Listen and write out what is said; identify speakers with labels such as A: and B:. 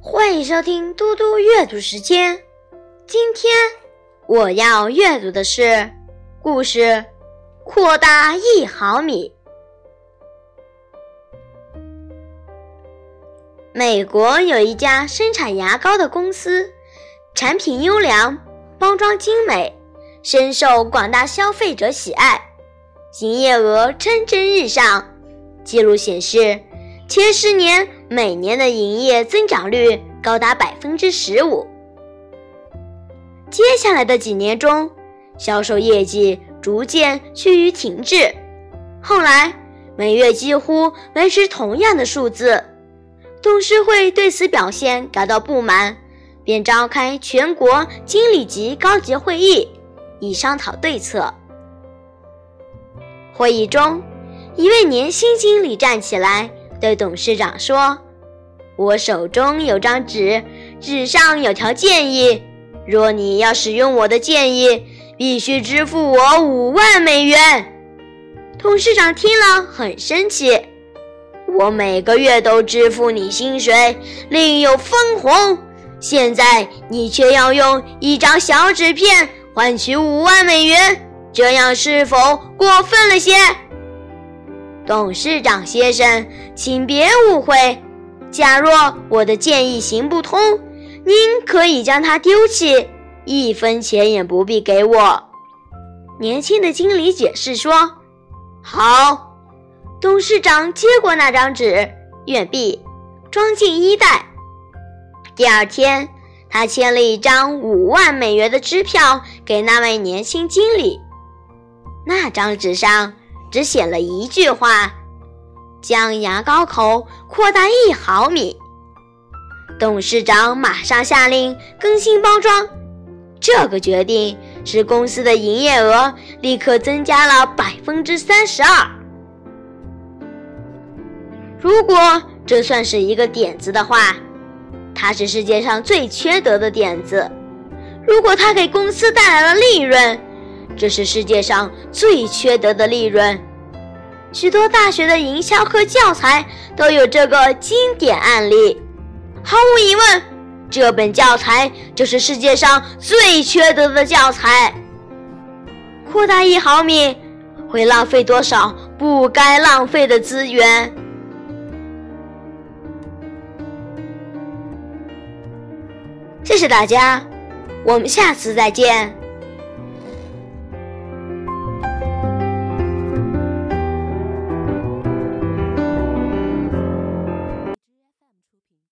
A: 欢迎收听嘟嘟阅读时间。今天我要阅读的是故事《扩大一毫米》。美国有一家生产牙膏的公司，产品优良，包装精美，深受广大消费者喜爱，营业额蒸蒸日上。记录显示，前十年每年的营业增长率高达百分之十五。接下来的几年中，销售业绩逐渐趋于停滞，后来每月几乎维持同样的数字。董事会对此表现感到不满，便召开全国经理级高级会议，以商讨对策。会议中，一位年轻经理站起来对董事长说：“我手中有张纸，纸上有条建议。若你要使用我的建议，必须支付我五万美元。”董事长听了很生气。我每个月都支付你薪水，另有分红。现在你却要用一张小纸片换取五万美元，这样是否过分了些？董事长先生，请别误会。假若我的建议行不通，您可以将它丢弃，一分钱也不必给我。年轻的经理解释说：“好。”董事长接过那张纸，远币，装进衣袋。第二天，他签了一张五万美元的支票给那位年轻经理。那张纸上只写了一句话：“将牙膏口扩大一毫米。”董事长马上下令更新包装。这个决定使公司的营业额立刻增加了百分之三十二。如果这算是一个点子的话，它是世界上最缺德的点子；如果它给公司带来了利润，这是世界上最缺德的利润。许多大学的营销课教材都有这个经典案例。毫无疑问，这本教材就是世界上最缺德的教材。扩大一毫米，会浪费多少不该浪费的资源？谢谢大家，我们下次再见。